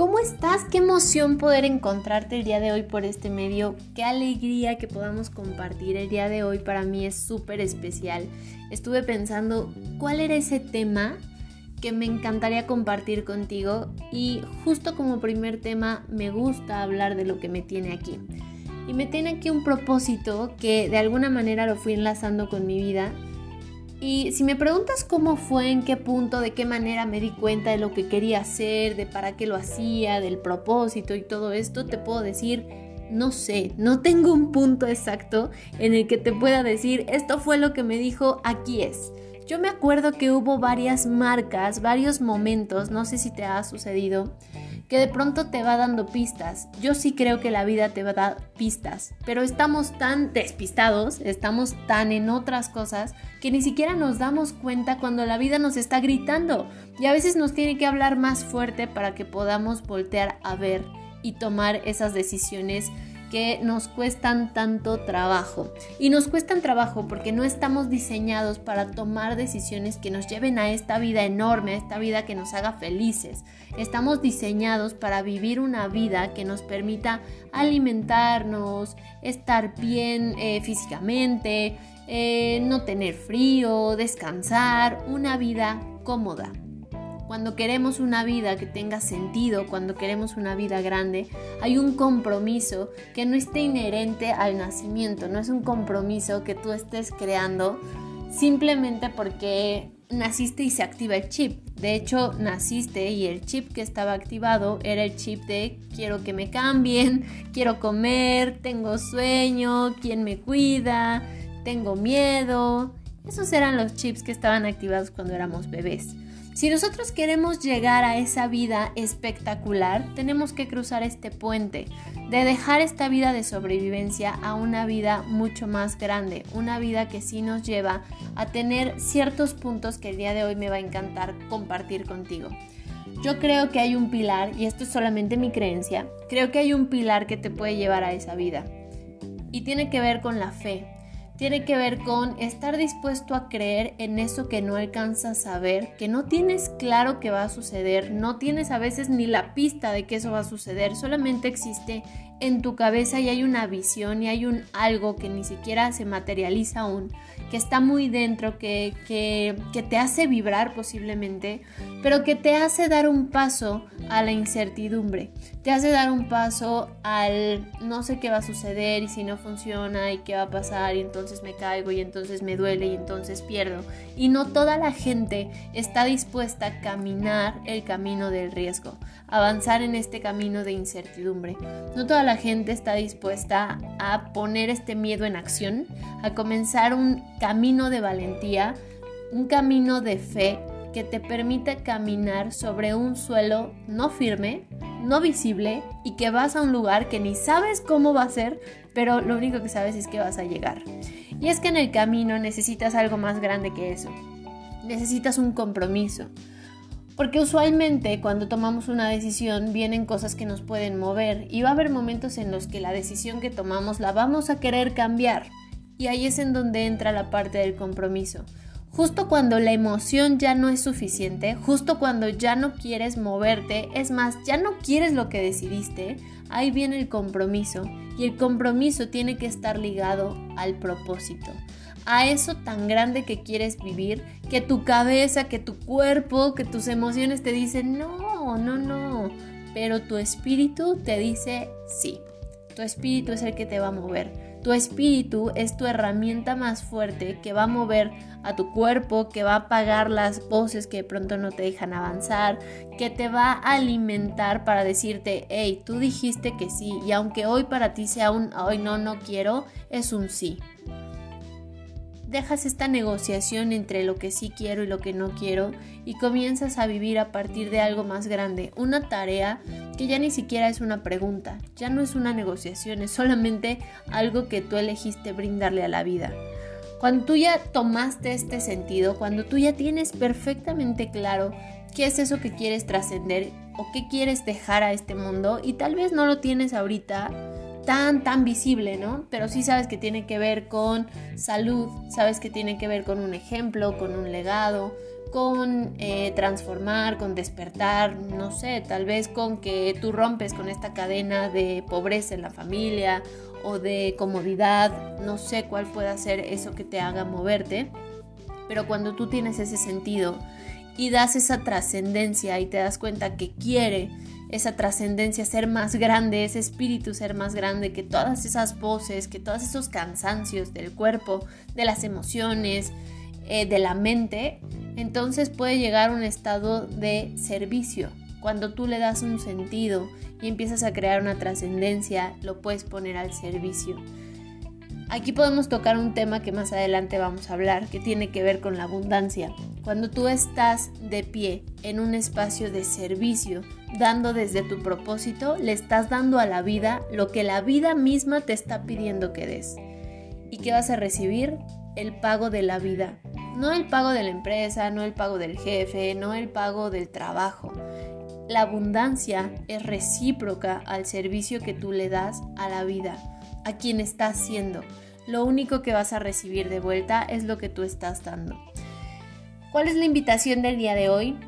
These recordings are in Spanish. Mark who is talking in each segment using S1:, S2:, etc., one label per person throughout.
S1: ¿Cómo estás? Qué emoción poder encontrarte el día de hoy por este medio. Qué alegría que podamos compartir el día de hoy. Para mí es súper especial. Estuve pensando cuál era ese tema que me encantaría compartir contigo y justo como primer tema me gusta hablar de lo que me tiene aquí. Y me tiene aquí un propósito que de alguna manera lo fui enlazando con mi vida y si me preguntas cómo fue, en qué punto, de qué manera me di cuenta de lo que quería hacer, de para qué lo hacía, del propósito y todo esto, te puedo decir, no sé, no tengo un punto exacto en el que te pueda decir, esto fue lo que me dijo, aquí es. Yo me acuerdo que hubo varias marcas, varios momentos, no sé si te ha sucedido, que de pronto te va dando pistas. Yo sí creo que la vida te va a dar pistas, pero estamos tan despistados, estamos tan en otras cosas, que ni siquiera nos damos cuenta cuando la vida nos está gritando. Y a veces nos tiene que hablar más fuerte para que podamos voltear a ver y tomar esas decisiones que nos cuestan tanto trabajo. Y nos cuestan trabajo porque no estamos diseñados para tomar decisiones que nos lleven a esta vida enorme, a esta vida que nos haga felices. Estamos diseñados para vivir una vida que nos permita alimentarnos, estar bien eh, físicamente, eh, no tener frío, descansar, una vida cómoda. Cuando queremos una vida que tenga sentido, cuando queremos una vida grande, hay un compromiso que no esté inherente al nacimiento, no es un compromiso que tú estés creando simplemente porque naciste y se activa el chip. De hecho, naciste y el chip que estaba activado era el chip de quiero que me cambien, quiero comer, tengo sueño, quién me cuida, tengo miedo. Esos eran los chips que estaban activados cuando éramos bebés. Si nosotros queremos llegar a esa vida espectacular, tenemos que cruzar este puente, de dejar esta vida de sobrevivencia a una vida mucho más grande, una vida que sí nos lleva a tener ciertos puntos que el día de hoy me va a encantar compartir contigo. Yo creo que hay un pilar, y esto es solamente mi creencia, creo que hay un pilar que te puede llevar a esa vida. Y tiene que ver con la fe tiene que ver con estar dispuesto a creer en eso que no alcanzas a ver, que no tienes claro que va a suceder, no tienes a veces ni la pista de que eso va a suceder, solamente existe en tu cabeza y hay una visión y hay un algo que ni siquiera se materializa aún, que está muy dentro, que, que, que, te hace vibrar posiblemente, pero que te hace dar un paso a la incertidumbre, te hace dar un paso al no sé qué va a suceder y si no funciona y qué va a pasar y entonces me caigo y entonces me duele y entonces pierdo. Y no toda la gente está dispuesta a caminar el camino del riesgo, avanzar en este camino de incertidumbre. No toda la gente está dispuesta a poner este miedo en acción, a comenzar un camino de valentía, un camino de fe que te permite caminar sobre un suelo no firme, no visible y que vas a un lugar que ni sabes cómo va a ser, pero lo único que sabes es que vas a llegar. Y es que en el camino necesitas algo más grande que eso. Necesitas un compromiso, porque usualmente cuando tomamos una decisión vienen cosas que nos pueden mover y va a haber momentos en los que la decisión que tomamos la vamos a querer cambiar. Y ahí es en donde entra la parte del compromiso. Justo cuando la emoción ya no es suficiente, justo cuando ya no quieres moverte, es más, ya no quieres lo que decidiste, ahí viene el compromiso. Y el compromiso tiene que estar ligado al propósito a eso tan grande que quieres vivir, que tu cabeza, que tu cuerpo, que tus emociones te dicen, no, no, no, pero tu espíritu te dice sí. Tu espíritu es el que te va a mover. Tu espíritu es tu herramienta más fuerte que va a mover a tu cuerpo, que va a apagar las voces que de pronto no te dejan avanzar, que te va a alimentar para decirte, hey, tú dijiste que sí, y aunque hoy para ti sea un hoy no, no quiero, es un sí dejas esta negociación entre lo que sí quiero y lo que no quiero y comienzas a vivir a partir de algo más grande, una tarea que ya ni siquiera es una pregunta, ya no es una negociación, es solamente algo que tú elegiste brindarle a la vida. Cuando tú ya tomaste este sentido, cuando tú ya tienes perfectamente claro qué es eso que quieres trascender o qué quieres dejar a este mundo y tal vez no lo tienes ahorita, tan, tan visible, ¿no? Pero sí sabes que tiene que ver con salud, sabes que tiene que ver con un ejemplo, con un legado, con eh, transformar, con despertar, no sé, tal vez con que tú rompes con esta cadena de pobreza en la familia o de comodidad, no sé cuál pueda ser eso que te haga moverte, pero cuando tú tienes ese sentido y das esa trascendencia y te das cuenta que quiere esa trascendencia ser más grande, ese espíritu ser más grande que todas esas voces, que todos esos cansancios del cuerpo, de las emociones, eh, de la mente, entonces puede llegar a un estado de servicio. Cuando tú le das un sentido y empiezas a crear una trascendencia, lo puedes poner al servicio. Aquí podemos tocar un tema que más adelante vamos a hablar, que tiene que ver con la abundancia. Cuando tú estás de pie en un espacio de servicio, dando desde tu propósito, le estás dando a la vida lo que la vida misma te está pidiendo que des. ¿Y qué vas a recibir? El pago de la vida. No el pago de la empresa, no el pago del jefe, no el pago del trabajo. La abundancia es recíproca al servicio que tú le das a la vida, a quien está haciendo. Lo único que vas a recibir de vuelta es lo que tú estás dando. ¿Cuál es la invitación del día de hoy?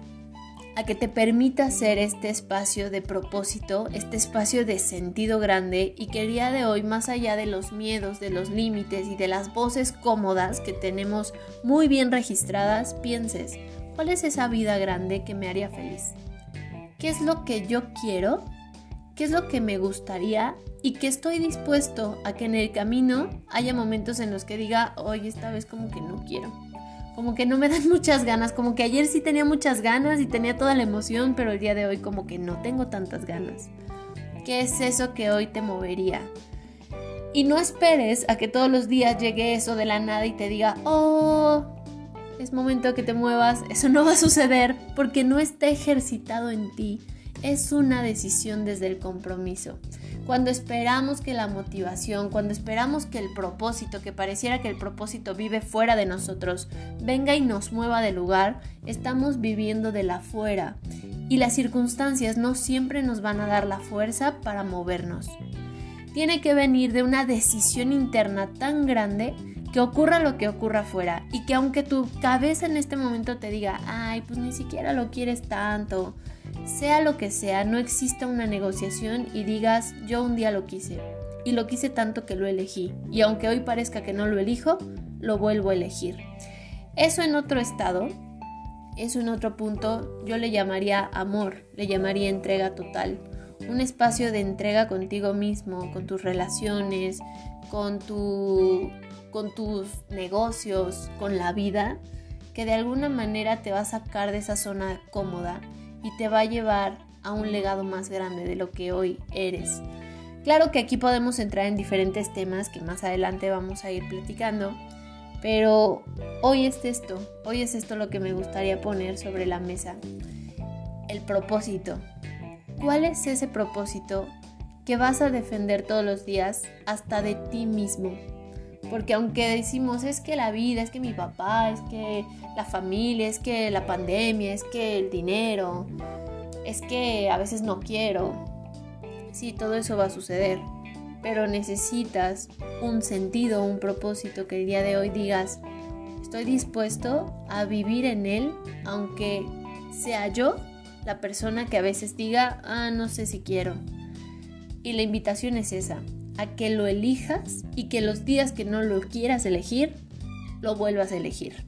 S1: A que te permita hacer este espacio de propósito, este espacio de sentido grande y que el día de hoy, más allá de los miedos, de los límites y de las voces cómodas que tenemos muy bien registradas, pienses, ¿cuál es esa vida grande que me haría feliz? ¿Qué es lo que yo quiero? ¿Qué es lo que me gustaría? Y que estoy dispuesto a que en el camino haya momentos en los que diga, hoy esta vez como que no quiero como que no me dan muchas ganas, como que ayer sí tenía muchas ganas y tenía toda la emoción, pero el día de hoy como que no tengo tantas ganas. ¿Qué es eso que hoy te movería? Y no esperes a que todos los días llegue eso de la nada y te diga, oh, es momento que te muevas. Eso no va a suceder porque no está ejercitado en ti. Es una decisión desde el compromiso. Cuando esperamos que la motivación, cuando esperamos que el propósito, que pareciera que el propósito vive fuera de nosotros, venga y nos mueva de lugar, estamos viviendo de la fuera. Y las circunstancias no siempre nos van a dar la fuerza para movernos. Tiene que venir de una decisión interna tan grande que ocurra lo que ocurra afuera y que aunque tu cabeza en este momento te diga, ay, pues ni siquiera lo quieres tanto, sea lo que sea, no exista una negociación y digas yo un día lo quise y lo quise tanto que lo elegí y aunque hoy parezca que no lo elijo, lo vuelvo a elegir. Eso en otro estado, eso en otro punto, yo le llamaría amor, le llamaría entrega total. Un espacio de entrega contigo mismo, con tus relaciones, con, tu, con tus negocios, con la vida, que de alguna manera te va a sacar de esa zona cómoda y te va a llevar a un legado más grande de lo que hoy eres. Claro que aquí podemos entrar en diferentes temas que más adelante vamos a ir platicando, pero hoy es esto, hoy es esto lo que me gustaría poner sobre la mesa. El propósito. ¿Cuál es ese propósito que vas a defender todos los días hasta de ti mismo? Porque aunque decimos es que la vida, es que mi papá, es que la familia, es que la pandemia, es que el dinero, es que a veces no quiero. Sí, todo eso va a suceder. Pero necesitas un sentido, un propósito que el día de hoy digas, estoy dispuesto a vivir en él, aunque sea yo la persona que a veces diga, ah, no sé si quiero. Y la invitación es esa, a que lo elijas y que los días que no lo quieras elegir, lo vuelvas a elegir.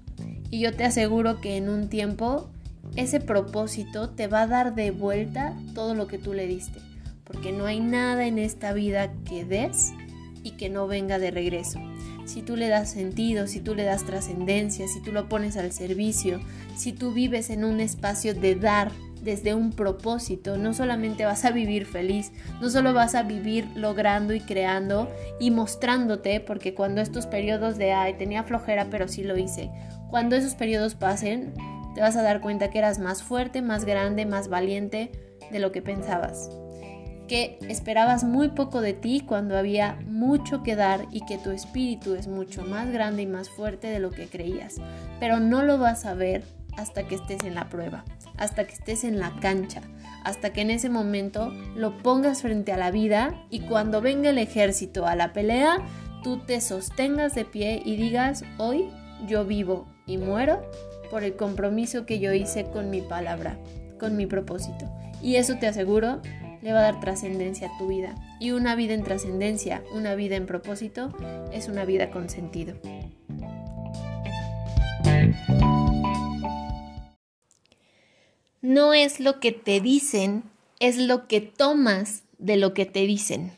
S1: Y yo te aseguro que en un tiempo ese propósito te va a dar de vuelta todo lo que tú le diste. Porque no hay nada en esta vida que des y que no venga de regreso. Si tú le das sentido, si tú le das trascendencia, si tú lo pones al servicio, si tú vives en un espacio de dar desde un propósito. No solamente vas a vivir feliz, no solo vas a vivir logrando y creando y mostrándote, porque cuando estos periodos de, ay, tenía flojera, pero sí lo hice, cuando esos periodos pasen, te vas a dar cuenta que eras más fuerte, más grande, más valiente de lo que pensabas. Que esperabas muy poco de ti cuando había mucho que dar y que tu espíritu es mucho más grande y más fuerte de lo que creías. Pero no lo vas a ver hasta que estés en la prueba hasta que estés en la cancha, hasta que en ese momento lo pongas frente a la vida y cuando venga el ejército a la pelea, tú te sostengas de pie y digas, hoy yo vivo y muero por el compromiso que yo hice con mi palabra, con mi propósito. Y eso te aseguro, le va a dar trascendencia a tu vida. Y una vida en trascendencia, una vida en propósito, es una vida con sentido. No es lo que te dicen, es lo que tomas de lo que te dicen.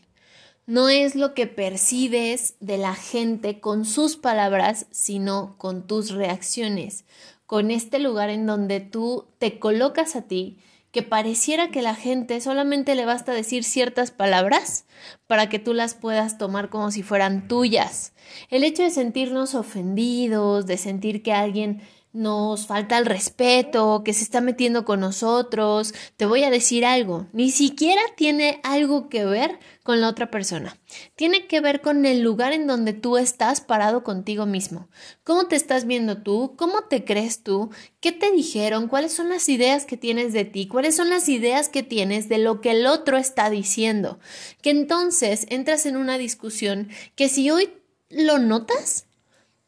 S1: No es lo que percibes de la gente con sus palabras, sino con tus reacciones, con este lugar en donde tú te colocas a ti, que pareciera que la gente solamente le basta decir ciertas palabras para que tú las puedas tomar como si fueran tuyas. El hecho de sentirnos ofendidos, de sentir que alguien nos falta el respeto, que se está metiendo con nosotros. Te voy a decir algo, ni siquiera tiene algo que ver con la otra persona. Tiene que ver con el lugar en donde tú estás parado contigo mismo. ¿Cómo te estás viendo tú? ¿Cómo te crees tú? ¿Qué te dijeron? ¿Cuáles son las ideas que tienes de ti? ¿Cuáles son las ideas que tienes de lo que el otro está diciendo? Que entonces entras en una discusión que si hoy lo notas,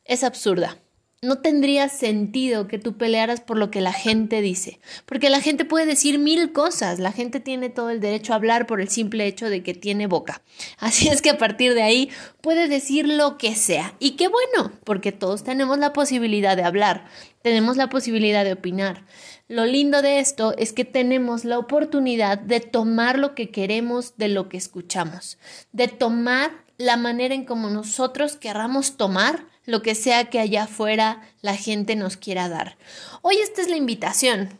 S1: es absurda no tendría sentido que tú pelearas por lo que la gente dice, porque la gente puede decir mil cosas, la gente tiene todo el derecho a hablar por el simple hecho de que tiene boca. Así es que a partir de ahí puede decir lo que sea. Y qué bueno, porque todos tenemos la posibilidad de hablar, tenemos la posibilidad de opinar. Lo lindo de esto es que tenemos la oportunidad de tomar lo que queremos de lo que escuchamos, de tomar la manera en como nosotros querramos tomar lo que sea que allá afuera la gente nos quiera dar. Hoy esta es la invitación,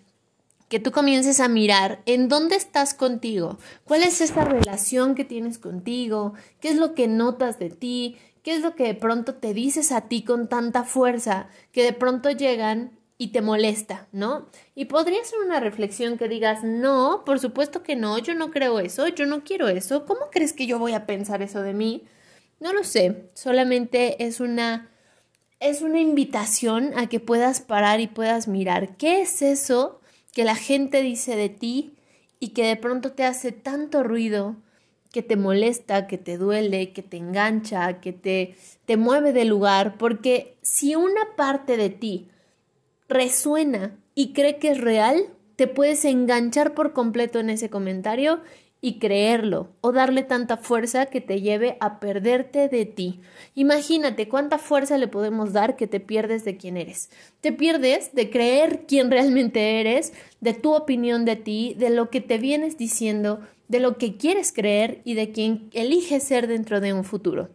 S1: que tú comiences a mirar en dónde estás contigo, cuál es esa relación que tienes contigo, qué es lo que notas de ti, qué es lo que de pronto te dices a ti con tanta fuerza que de pronto llegan y te molesta, ¿no? Y podría ser una reflexión que digas, no, por supuesto que no, yo no creo eso, yo no quiero eso, ¿cómo crees que yo voy a pensar eso de mí? No lo sé, solamente es una es una invitación a que puedas parar y puedas mirar qué es eso que la gente dice de ti y que de pronto te hace tanto ruido, que te molesta, que te duele, que te engancha, que te, te mueve de lugar, porque si una parte de ti resuena y cree que es real, te puedes enganchar por completo en ese comentario y creerlo o darle tanta fuerza que te lleve a perderte de ti. Imagínate cuánta fuerza le podemos dar que te pierdes de quién eres. Te pierdes de creer quién realmente eres, de tu opinión de ti, de lo que te vienes diciendo, de lo que quieres creer y de quién eliges ser dentro de un futuro.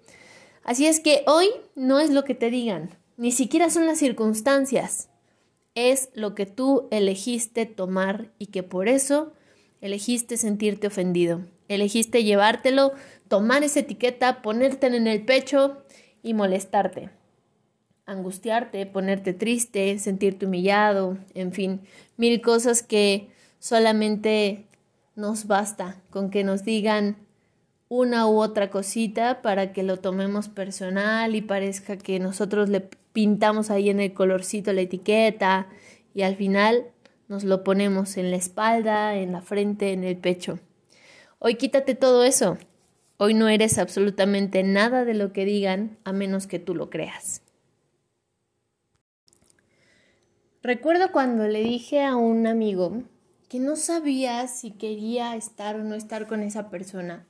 S1: Así es que hoy no es lo que te digan, ni siquiera son las circunstancias, es lo que tú elegiste tomar y que por eso Elegiste sentirte ofendido. Elegiste llevártelo, tomar esa etiqueta, ponértela en el pecho y molestarte. Angustiarte, ponerte triste, sentirte humillado, en fin, mil cosas que solamente nos basta con que nos digan una u otra cosita para que lo tomemos personal y parezca que nosotros le pintamos ahí en el colorcito la etiqueta y al final nos lo ponemos en la espalda, en la frente, en el pecho. Hoy quítate todo eso. Hoy no eres absolutamente nada de lo que digan a menos que tú lo creas. Recuerdo cuando le dije a un amigo que no sabía si quería estar o no estar con esa persona,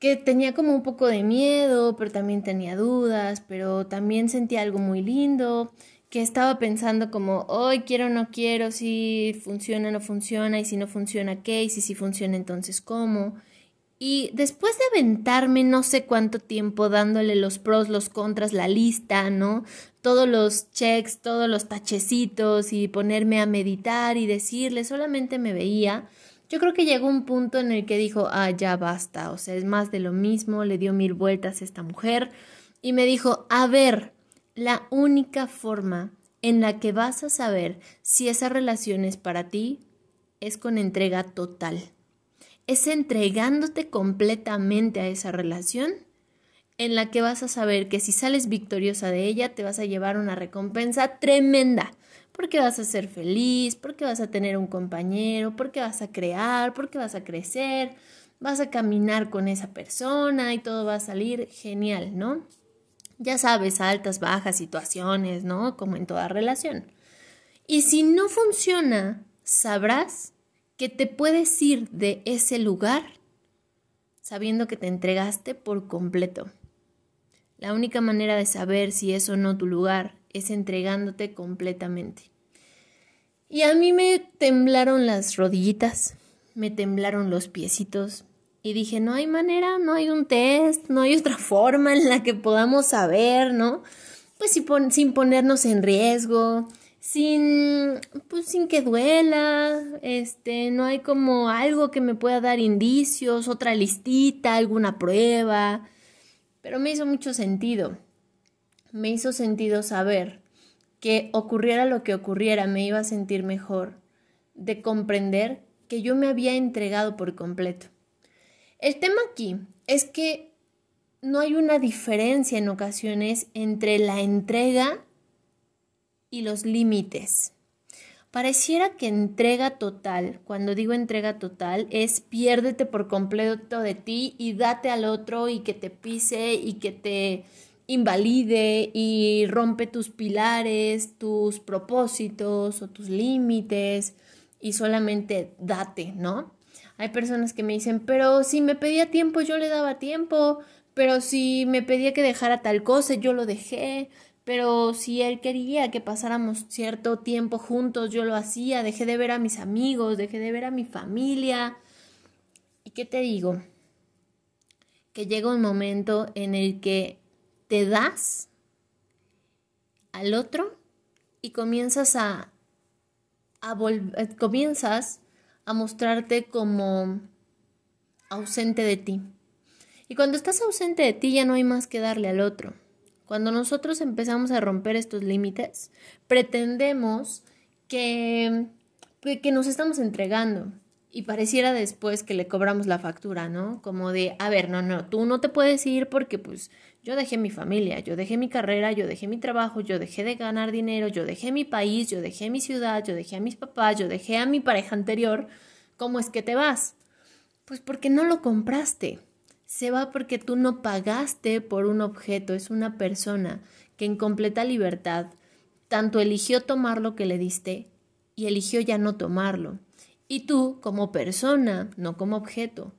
S1: que tenía como un poco de miedo, pero también tenía dudas, pero también sentía algo muy lindo que estaba pensando como, hoy quiero o no quiero, si funciona o no funciona, y si no funciona, ¿qué? Y si sí funciona, entonces, ¿cómo? Y después de aventarme no sé cuánto tiempo dándole los pros, los contras, la lista, ¿no? Todos los checks, todos los tachecitos y ponerme a meditar y decirle, solamente me veía. Yo creo que llegó un punto en el que dijo, ah, ya basta, o sea, es más de lo mismo, le dio mil vueltas a esta mujer y me dijo, a ver, la única forma en la que vas a saber si esa relación es para ti es con entrega total. Es entregándote completamente a esa relación en la que vas a saber que si sales victoriosa de ella te vas a llevar una recompensa tremenda, porque vas a ser feliz, porque vas a tener un compañero, porque vas a crear, porque vas a crecer, vas a caminar con esa persona y todo va a salir genial, ¿no? Ya sabes, altas, bajas situaciones, ¿no? Como en toda relación. Y si no funciona, sabrás que te puedes ir de ese lugar sabiendo que te entregaste por completo. La única manera de saber si es o no tu lugar es entregándote completamente. Y a mí me temblaron las rodillitas, me temblaron los piecitos y dije, no hay manera, no hay un test, no hay otra forma en la que podamos saber, ¿no? Pues sin, ponernos en riesgo, sin, pues sin que duela, este, no hay como algo que me pueda dar indicios, otra listita, alguna prueba, pero me hizo mucho sentido, me hizo sentido saber que ocurriera lo que ocurriera, me iba a sentir mejor, de comprender que yo me había entregado por completo. El tema aquí es que no hay una diferencia en ocasiones entre la entrega y los límites. Pareciera que entrega total, cuando digo entrega total, es piérdete por completo de ti y date al otro y que te pise y que te invalide y rompe tus pilares, tus propósitos o tus límites y solamente date, ¿no? Hay personas que me dicen, pero si me pedía tiempo, yo le daba tiempo, pero si me pedía que dejara tal cosa, yo lo dejé, pero si él quería que pasáramos cierto tiempo juntos, yo lo hacía, dejé de ver a mis amigos, dejé de ver a mi familia. ¿Y qué te digo? Que llega un momento en el que te das al otro y comienzas a, a eh, comienzas a mostrarte como ausente de ti. Y cuando estás ausente de ti ya no hay más que darle al otro. Cuando nosotros empezamos a romper estos límites, pretendemos que, que nos estamos entregando, y pareciera después que le cobramos la factura, ¿no? Como de, a ver, no, no, tú no te puedes ir porque pues yo dejé mi familia, yo dejé mi carrera, yo dejé mi trabajo, yo dejé de ganar dinero, yo dejé mi país, yo dejé mi ciudad, yo dejé a mis papás, yo dejé a mi pareja anterior. ¿Cómo es que te vas? Pues porque no lo compraste. Se va porque tú no pagaste por un objeto, es una persona que en completa libertad tanto eligió tomar lo que le diste y eligió ya no tomarlo. Y tú, como persona, no como objeto,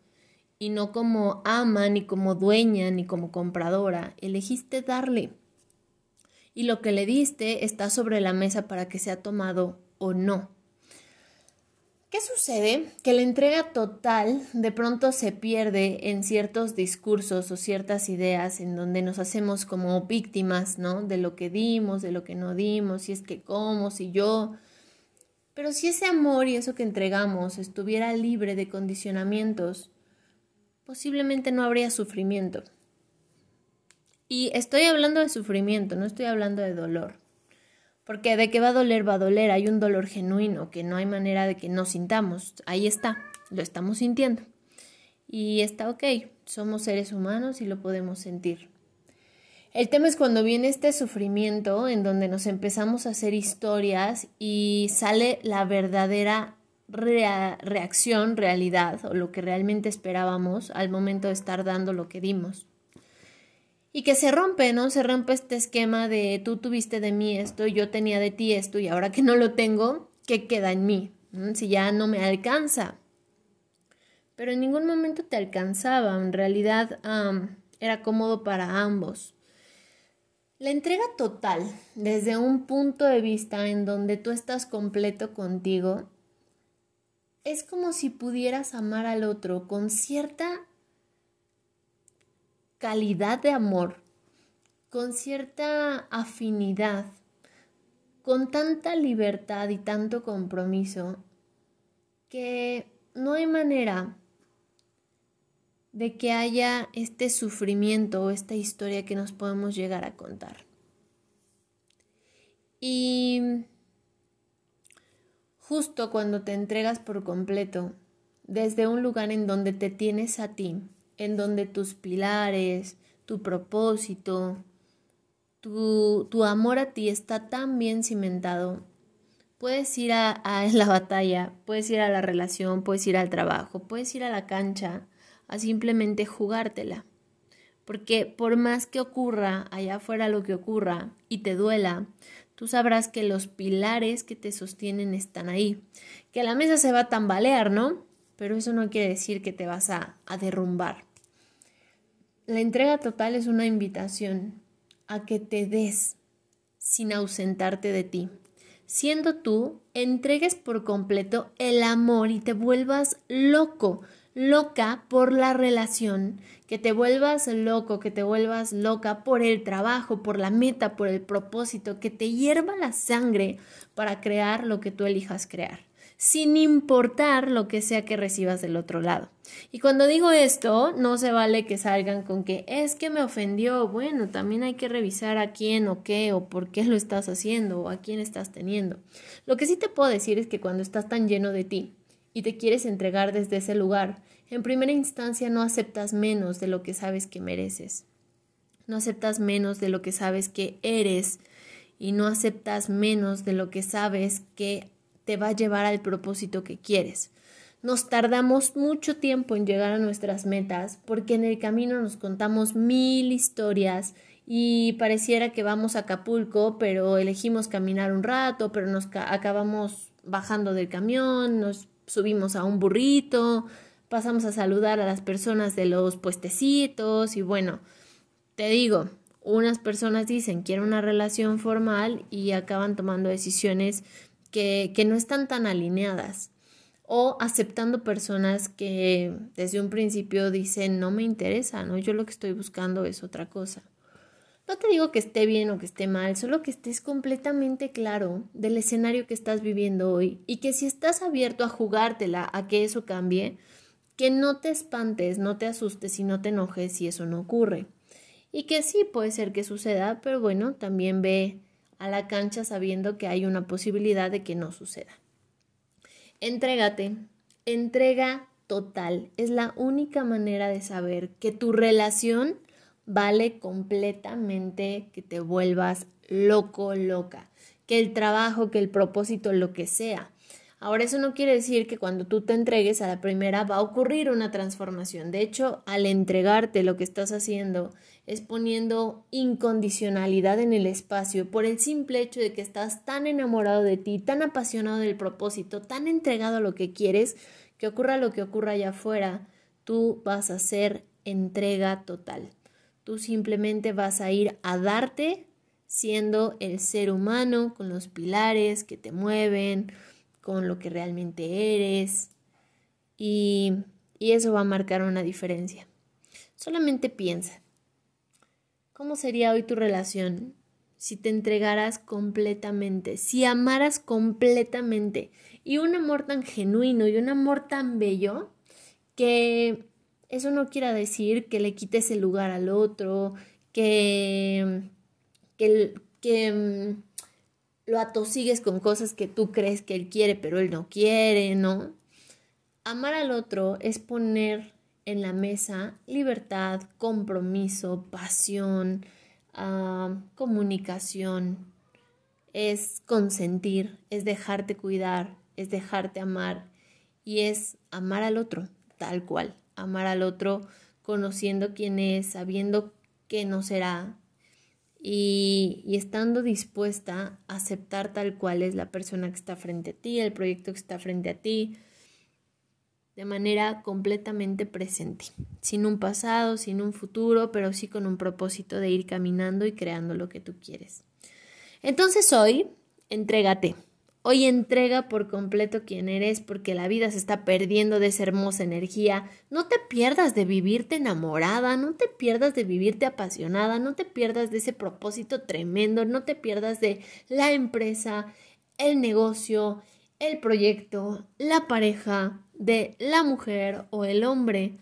S1: y no como ama, ni como dueña, ni como compradora, elegiste darle. Y lo que le diste está sobre la mesa para que sea tomado o no. ¿Qué sucede? Que la entrega total de pronto se pierde en ciertos discursos o ciertas ideas en donde nos hacemos como víctimas, ¿no? De lo que dimos, de lo que no dimos, si es que cómo, si yo, pero si ese amor y eso que entregamos estuviera libre de condicionamientos, posiblemente no habría sufrimiento. Y estoy hablando de sufrimiento, no estoy hablando de dolor. Porque de que va a doler, va a doler. Hay un dolor genuino que no hay manera de que no sintamos. Ahí está, lo estamos sintiendo. Y está ok, somos seres humanos y lo podemos sentir. El tema es cuando viene este sufrimiento en donde nos empezamos a hacer historias y sale la verdadera reacción, realidad o lo que realmente esperábamos al momento de estar dando lo que dimos. Y que se rompe, ¿no? Se rompe este esquema de tú tuviste de mí esto yo tenía de ti esto y ahora que no lo tengo, ¿qué queda en mí? Si ya no me alcanza. Pero en ningún momento te alcanzaba, en realidad era cómodo para ambos. La entrega total, desde un punto de vista en donde tú estás completo contigo, es como si pudieras amar al otro con cierta calidad de amor, con cierta afinidad, con tanta libertad y tanto compromiso, que no hay manera de que haya este sufrimiento o esta historia que nos podemos llegar a contar. Y justo cuando te entregas por completo, desde un lugar en donde te tienes a ti, en donde tus pilares, tu propósito, tu, tu amor a ti está tan bien cimentado, puedes ir a, a la batalla, puedes ir a la relación, puedes ir al trabajo, puedes ir a la cancha, a simplemente jugártela. Porque por más que ocurra allá afuera lo que ocurra y te duela, tú sabrás que los pilares que te sostienen están ahí. Que la mesa se va a tambalear, ¿no? Pero eso no quiere decir que te vas a, a derrumbar. La entrega total es una invitación a que te des sin ausentarte de ti. Siendo tú, entregues por completo el amor y te vuelvas loco, loca por la relación, que te vuelvas loco, que te vuelvas loca por el trabajo, por la meta, por el propósito, que te hierva la sangre para crear lo que tú elijas crear sin importar lo que sea que recibas del otro lado. Y cuando digo esto, no se vale que salgan con que es que me ofendió. Bueno, también hay que revisar a quién o qué o por qué lo estás haciendo o a quién estás teniendo. Lo que sí te puedo decir es que cuando estás tan lleno de ti y te quieres entregar desde ese lugar, en primera instancia no aceptas menos de lo que sabes que mereces. No aceptas menos de lo que sabes que eres y no aceptas menos de lo que sabes que te va a llevar al propósito que quieres. Nos tardamos mucho tiempo en llegar a nuestras metas porque en el camino nos contamos mil historias y pareciera que vamos a Acapulco, pero elegimos caminar un rato, pero nos acabamos bajando del camión, nos subimos a un burrito, pasamos a saludar a las personas de los puestecitos y bueno, te digo, unas personas dicen quiero una relación formal y acaban tomando decisiones que, no están tan alineadas o aceptando personas que desde un principio dicen no me interesa, ¿no? Yo lo que estoy buscando es otra cosa. No te digo que esté bien o que esté mal, solo que estés completamente claro del escenario que estás viviendo hoy y que si estás abierto a jugártela a que eso cambie, que no te espantes, no te asustes y no te enojes si eso no ocurre. Y que sí puede ser que suceda, pero bueno, también ve a la cancha sabiendo que hay una posibilidad de que no suceda. Entrégate, entrega total. Es la única manera de saber que tu relación vale completamente que te vuelvas loco, loca, que el trabajo, que el propósito, lo que sea, Ahora eso no quiere decir que cuando tú te entregues a la primera va a ocurrir una transformación. De hecho, al entregarte lo que estás haciendo es poniendo incondicionalidad en el espacio por el simple hecho de que estás tan enamorado de ti, tan apasionado del propósito, tan entregado a lo que quieres, que ocurra lo que ocurra allá afuera, tú vas a hacer entrega total. Tú simplemente vas a ir a darte siendo el ser humano con los pilares que te mueven, con lo que realmente eres y, y eso va a marcar una diferencia. Solamente piensa, ¿cómo sería hoy tu relación si te entregaras completamente, si amaras completamente y un amor tan genuino y un amor tan bello que eso no quiera decir que le quites el lugar al otro, que, que, que lo atosigues con cosas que tú crees que él quiere, pero él no quiere, ¿no? Amar al otro es poner en la mesa libertad, compromiso, pasión, ah, comunicación, es consentir, es dejarte cuidar, es dejarte amar y es amar al otro, tal cual, amar al otro conociendo quién es, sabiendo que no será, y, estando dispuesta a aceptar tal cual es la persona que está frente a ti, el proyecto que está frente a ti, de manera completamente presente, sin un pasado, sin un futuro, pero sí con un propósito de ir caminando y creando lo que tú quieres. Entonces hoy, entrégate. Hoy entrega por completo quién eres porque la vida se está perdiendo de esa hermosa energía. No te pierdas de vivirte enamorada, no te pierdas de vivirte apasionada, no te pierdas de ese propósito tremendo, no te pierdas de la empresa, el negocio, el proyecto, la pareja, de la mujer o el hombre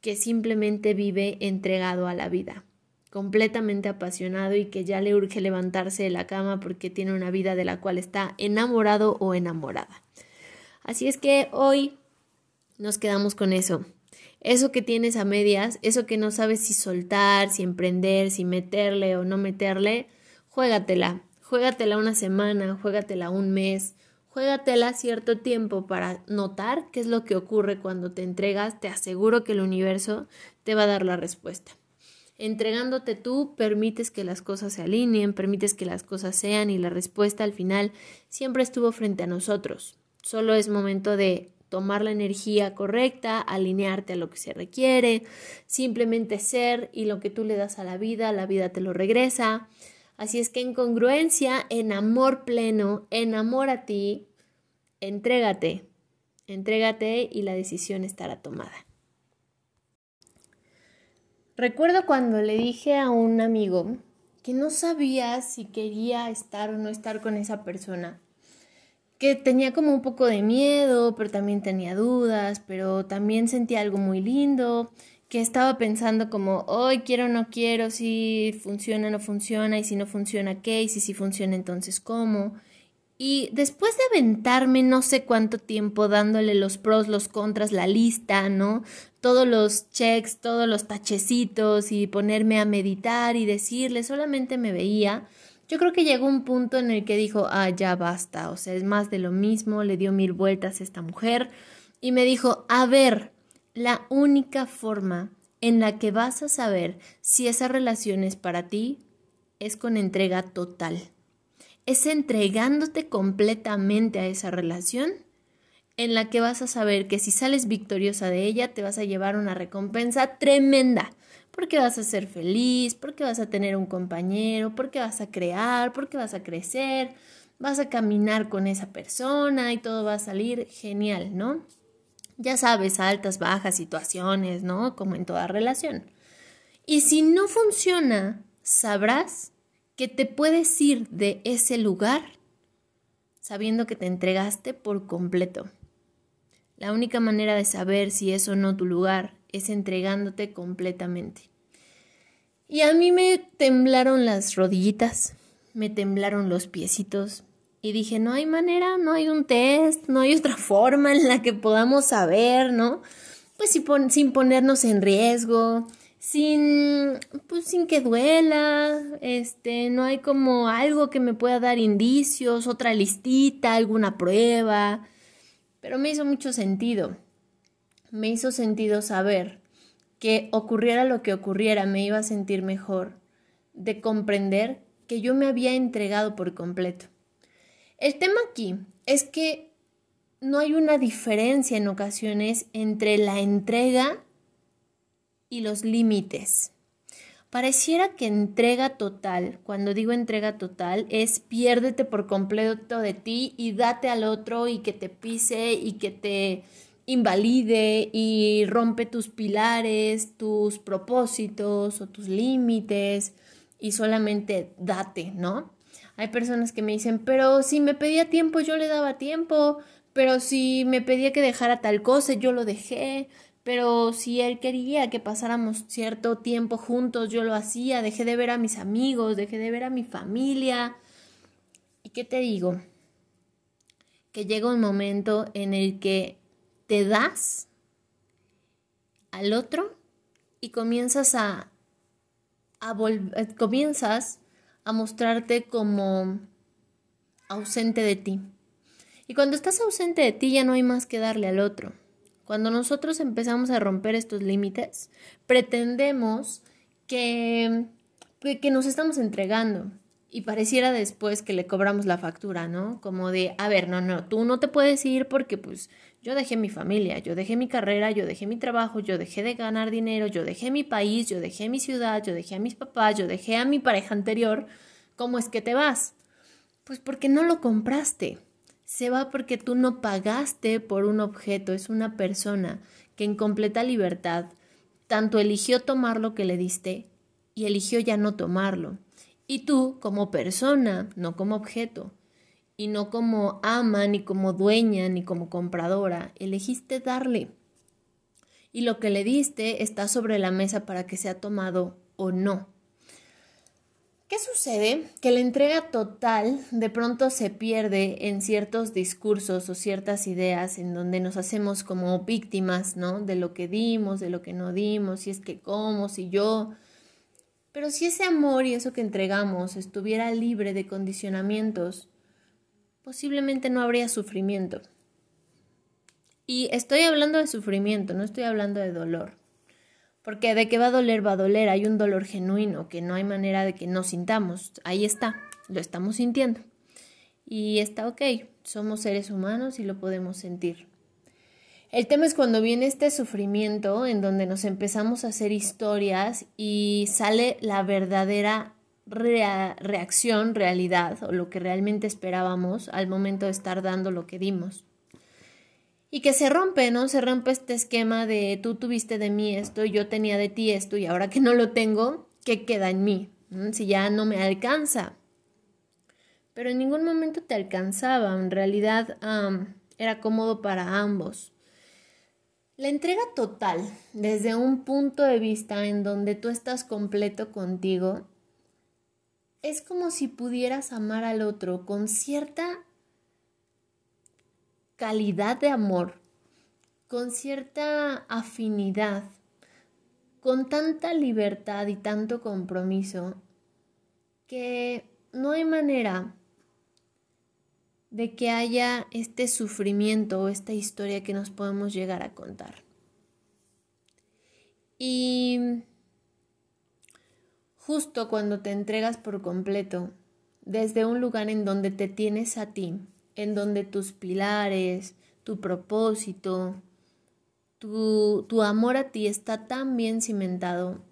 S1: que simplemente vive entregado a la vida completamente apasionado y que ya le urge levantarse de la cama porque tiene una vida de la cual está enamorado o enamorada. Así es que hoy nos quedamos con eso. Eso que tienes a medias, eso que no sabes si soltar, si emprender, si meterle o no meterle, juégatela. Juégatela una semana, juégatela un mes, juégatela cierto tiempo para notar qué es lo que ocurre cuando te entregas. Te aseguro que el universo te va a dar la respuesta. Entregándote tú, permites que las cosas se alineen, permites que las cosas sean y la respuesta al final siempre estuvo frente a nosotros. Solo es momento de tomar la energía correcta, alinearte a lo que se requiere, simplemente ser y lo que tú le das a la vida, la vida te lo regresa. Así es que en congruencia, en amor pleno, en amor a ti, entrégate, entrégate y la decisión estará tomada. Recuerdo cuando le dije a un amigo que no sabía si quería estar o no estar con esa persona, que tenía como un poco de miedo, pero también tenía dudas, pero también sentía algo muy lindo, que estaba pensando como, hoy quiero o no quiero, si funciona o no funciona, y si no funciona, ¿qué? Y si funciona, entonces, ¿cómo? Y después de aventarme no sé cuánto tiempo dándole los pros, los contras, la lista, ¿no? Todos los checks, todos los tachecitos y ponerme a meditar y decirle, solamente me veía. Yo creo que llegó un punto en el que dijo, ah, ya basta, o sea, es más de lo mismo, le dio mil vueltas a esta mujer y me dijo, a ver, la única forma en la que vas a saber si esa relación es para ti es con entrega total. Es entregándote completamente a esa relación en la que vas a saber que si sales victoriosa de ella te vas a llevar una recompensa tremenda, porque vas a ser feliz, porque vas a tener un compañero, porque vas a crear, porque vas a crecer, vas a caminar con esa persona y todo va a salir genial, ¿no? Ya sabes, altas, bajas, situaciones, ¿no? Como en toda relación. Y si no funciona, sabrás que te puedes ir de ese lugar sabiendo que te entregaste por completo. La única manera de saber si es o no tu lugar es entregándote completamente. Y a mí me temblaron las rodillitas, me temblaron los piecitos, y dije, no hay manera, no hay un test, no hay otra forma en la que podamos saber, ¿no? Pues sin, ponernos en riesgo, sin, pues sin que duela, este, no hay como algo que me pueda dar indicios, otra listita, alguna prueba. Pero me hizo mucho sentido. Me hizo sentido saber que ocurriera lo que ocurriera, me iba a sentir mejor, de comprender que yo me había entregado por completo el tema aquí es que no hay una diferencia en ocasiones entre la entrega y los límites. Pareciera que entrega total, cuando digo entrega total, es piérdete por completo de ti y date al otro y que te pise y que te invalide y rompe tus pilares, tus propósitos o tus límites y solamente date, ¿no? Hay personas que me dicen, pero si me pedía tiempo, yo le daba tiempo, pero si me pedía que dejara tal cosa, yo lo dejé, pero si él quería que pasáramos cierto tiempo juntos, yo lo hacía, dejé de ver a mis amigos, dejé de ver a mi familia. ¿Y qué te digo? Que llega un momento en el que te das al otro y comienzas a, a comienzas a mostrarte como ausente de ti. Y cuando estás ausente de ti ya no hay más que darle al otro. Cuando nosotros empezamos a romper estos límites, pretendemos que, que nos estamos entregando y pareciera después que le cobramos la factura, ¿no? Como de, a ver, no, no, tú no te puedes ir porque pues yo dejé mi familia, yo dejé mi carrera, yo dejé mi trabajo, yo dejé de ganar dinero, yo dejé mi país, yo dejé mi ciudad, yo dejé a mis papás, yo dejé a mi pareja anterior. ¿Cómo es que te vas? Pues porque no lo compraste. Se va porque tú no pagaste por un objeto, es una persona que en completa libertad tanto eligió tomar lo que le diste y eligió ya no tomarlo. Y tú, como persona, no como objeto, y no como ama, ni como dueña, ni como compradora, elegiste darle. Y lo que le diste está sobre la mesa para que sea tomado o no. ¿Qué sucede? Que la entrega total de pronto se pierde en ciertos discursos o ciertas ideas en donde nos hacemos como víctimas, ¿no? De lo que dimos, de lo que no dimos, si es que cómo, si yo, pero si ese amor y eso que entregamos estuviera libre de condicionamientos, posiblemente no habría sufrimiento. Y estoy hablando de sufrimiento, no estoy hablando de dolor. Porque de que va a doler, va a doler. Hay un dolor genuino que no hay manera de que no sintamos. Ahí está, lo estamos sintiendo. Y está ok, somos seres humanos y lo podemos sentir. El tema es cuando viene este sufrimiento en donde nos empezamos a hacer historias y sale la verdadera reacción, realidad o lo que realmente esperábamos al momento de estar dando lo que dimos. Y que se rompe, ¿no? Se rompe este esquema de tú tuviste de mí esto, yo tenía de ti esto y ahora que no lo tengo, ¿qué queda en mí? Si ya no me alcanza. Pero en ningún momento te alcanzaba, en realidad era cómodo para ambos. La entrega total, desde un punto de vista en donde tú estás completo contigo, es como si pudieras amar al otro con cierta calidad de amor, con cierta afinidad, con tanta libertad y tanto compromiso, que no hay manera de que haya este sufrimiento o esta historia que nos podemos llegar a contar. Y justo cuando te entregas por completo, desde un lugar en donde te tienes a ti, en donde tus pilares, tu propósito, tu, tu amor a ti está tan bien cimentado,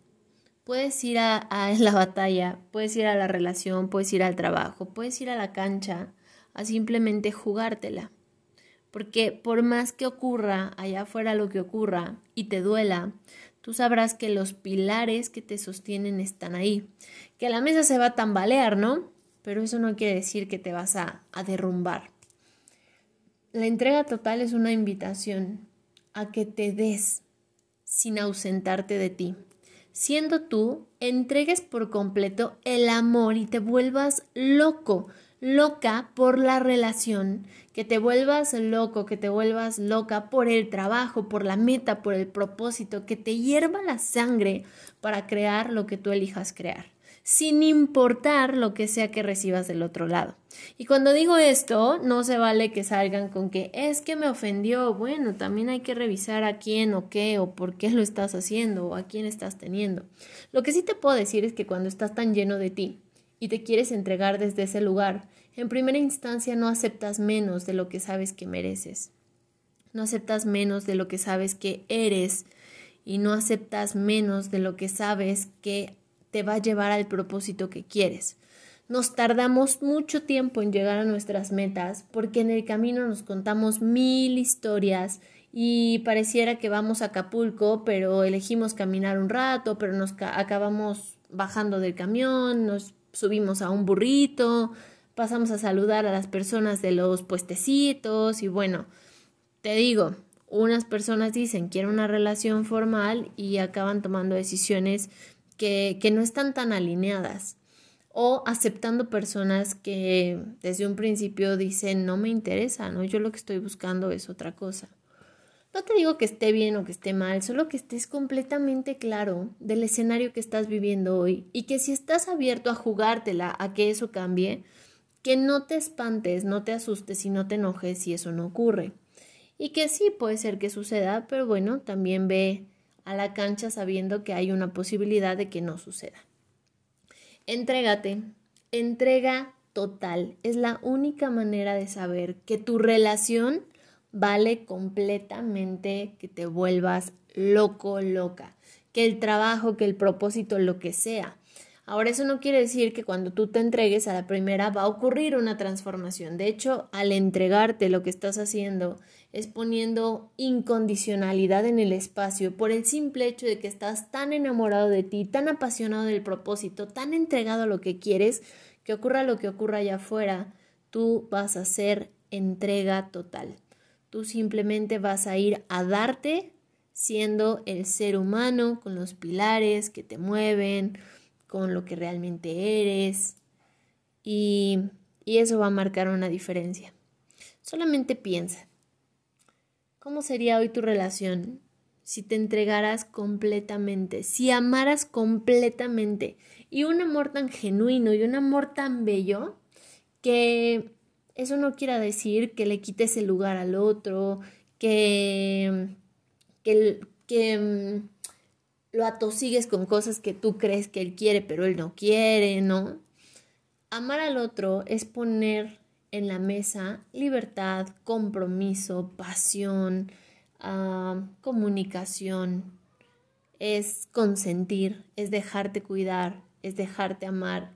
S1: puedes ir a, a, la batalla, puedes ir a la relación, puedes ir al trabajo, puedes ir a la cancha a simplemente jugártela. Porque por más que ocurra allá afuera lo que ocurra y te duela, tú sabrás que los pilares que te sostienen están ahí. Que la mesa se va a tambalear, ¿no? Pero eso no quiere decir que te vas a, a derrumbar. La entrega total es una invitación a que te des sin ausentarte de ti. Siendo tú, entregues por completo el amor y te vuelvas loco, loca por la relación, que te vuelvas loco, que te vuelvas loca por el trabajo, por la meta, por el propósito, que te hierva la sangre para crear lo que tú elijas crear, sin importar lo que sea que recibas del otro lado. Y cuando digo esto, no se vale que salgan con que es que me ofendió. Bueno, también hay que revisar a quién o qué o por qué lo estás haciendo o a quién estás teniendo. Lo que sí te puedo decir es que cuando estás tan lleno de ti, y te quieres entregar desde ese lugar, en primera instancia no aceptas menos de lo que sabes que mereces. No aceptas menos de lo que sabes que eres y no aceptas menos de lo que sabes que te va a llevar al propósito que quieres. Nos tardamos mucho tiempo en llegar a nuestras metas porque en el camino nos contamos mil historias y pareciera que vamos a Acapulco, pero elegimos caminar un rato, pero nos acabamos bajando del camión, nos subimos a un burrito, pasamos a saludar a las personas de los puestecitos y bueno, te digo, unas personas dicen quiero una relación formal y acaban tomando decisiones que, que no están tan alineadas o aceptando personas que desde un principio dicen no me interesa, ¿no? Yo lo que estoy buscando es otra cosa. No te digo que esté bien o que esté mal, solo que estés completamente claro del escenario que estás viviendo hoy y que si estás abierto a jugártela a que eso cambie, que no te espantes, no te asustes y no te enojes si eso no ocurre. Y que sí puede ser que suceda, pero bueno, también ve a la cancha sabiendo que hay una posibilidad de que no suceda. Entrégate, entrega total. Es la única manera de saber que tu relación vale completamente que te vuelvas loco, loca, que el trabajo, que el propósito, lo que sea. Ahora eso no quiere decir que cuando tú te entregues a la primera va a ocurrir una transformación. De hecho, al entregarte lo que estás haciendo es poniendo incondicionalidad en el espacio por el simple hecho de que estás tan enamorado de ti, tan apasionado del propósito, tan entregado a lo que quieres, que ocurra lo que ocurra allá afuera, tú vas a ser entrega total. Tú simplemente vas a ir a darte siendo el ser humano con los pilares que te mueven, con lo que realmente eres. Y, y eso va a marcar una diferencia. Solamente piensa, ¿cómo sería hoy tu relación si te entregaras completamente, si amaras completamente y un amor tan genuino y un amor tan bello que eso no quiere decir que le quites el lugar al otro, que, que, que, lo atosigues con cosas que tú crees que él quiere, pero él no quiere, ¿no? Amar al otro es poner en la mesa libertad, compromiso, pasión, ah, comunicación, es consentir, es dejarte cuidar, es dejarte amar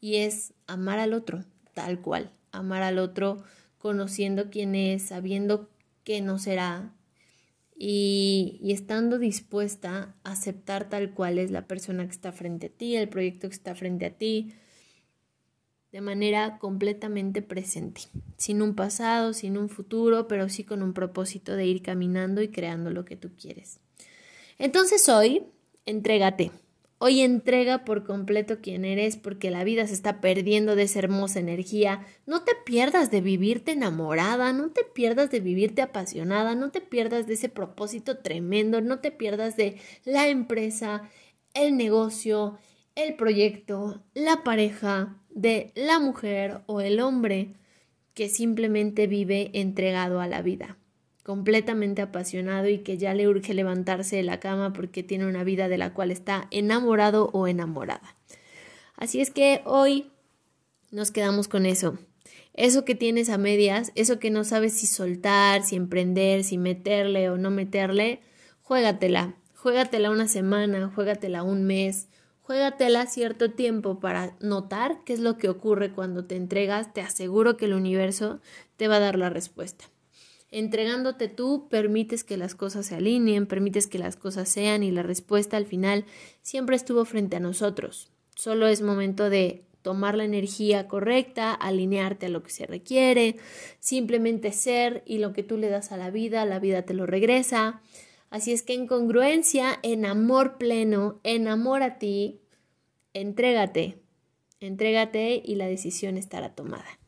S1: y es amar al otro, tal cual, amar al otro conociendo quién es, sabiendo que no será y, y, estando dispuesta a aceptar tal cual es la persona que está frente a ti, el proyecto que está frente a ti, de manera completamente presente, sin un pasado, sin un futuro, pero sí con un propósito de ir caminando y creando lo que tú quieres. Entonces hoy, entrégate. Hoy entrega por completo quién eres porque la vida se está perdiendo de esa hermosa energía. No te pierdas de vivirte enamorada, no te pierdas de vivirte apasionada, no te pierdas de ese propósito tremendo, no te pierdas de la empresa, el negocio, el proyecto, la pareja, de la mujer o el hombre que simplemente vive entregado a la vida, completamente apasionado y que ya le urge levantarse de la cama porque tiene una vida de la cual está enamorado o enamorada. Así es que hoy nos quedamos con eso. Eso que tienes a medias, eso que no sabes si soltar, si emprender, si meterle o no meterle, juégatela. Juégatela una semana, juégatela un mes, Juégatela cierto tiempo para notar qué es lo que ocurre cuando te entregas. Te aseguro que el universo te va a dar la respuesta. Entregándote tú, permites que las cosas se alineen, permites que las cosas sean y la respuesta al final siempre estuvo frente a nosotros. Solo es momento de tomar la energía correcta, alinearte a lo que se requiere, simplemente ser y lo que tú le das a la vida, la vida te lo regresa. Así es que en congruencia, en amor pleno, en amor a ti, entrégate, entrégate y la decisión estará tomada.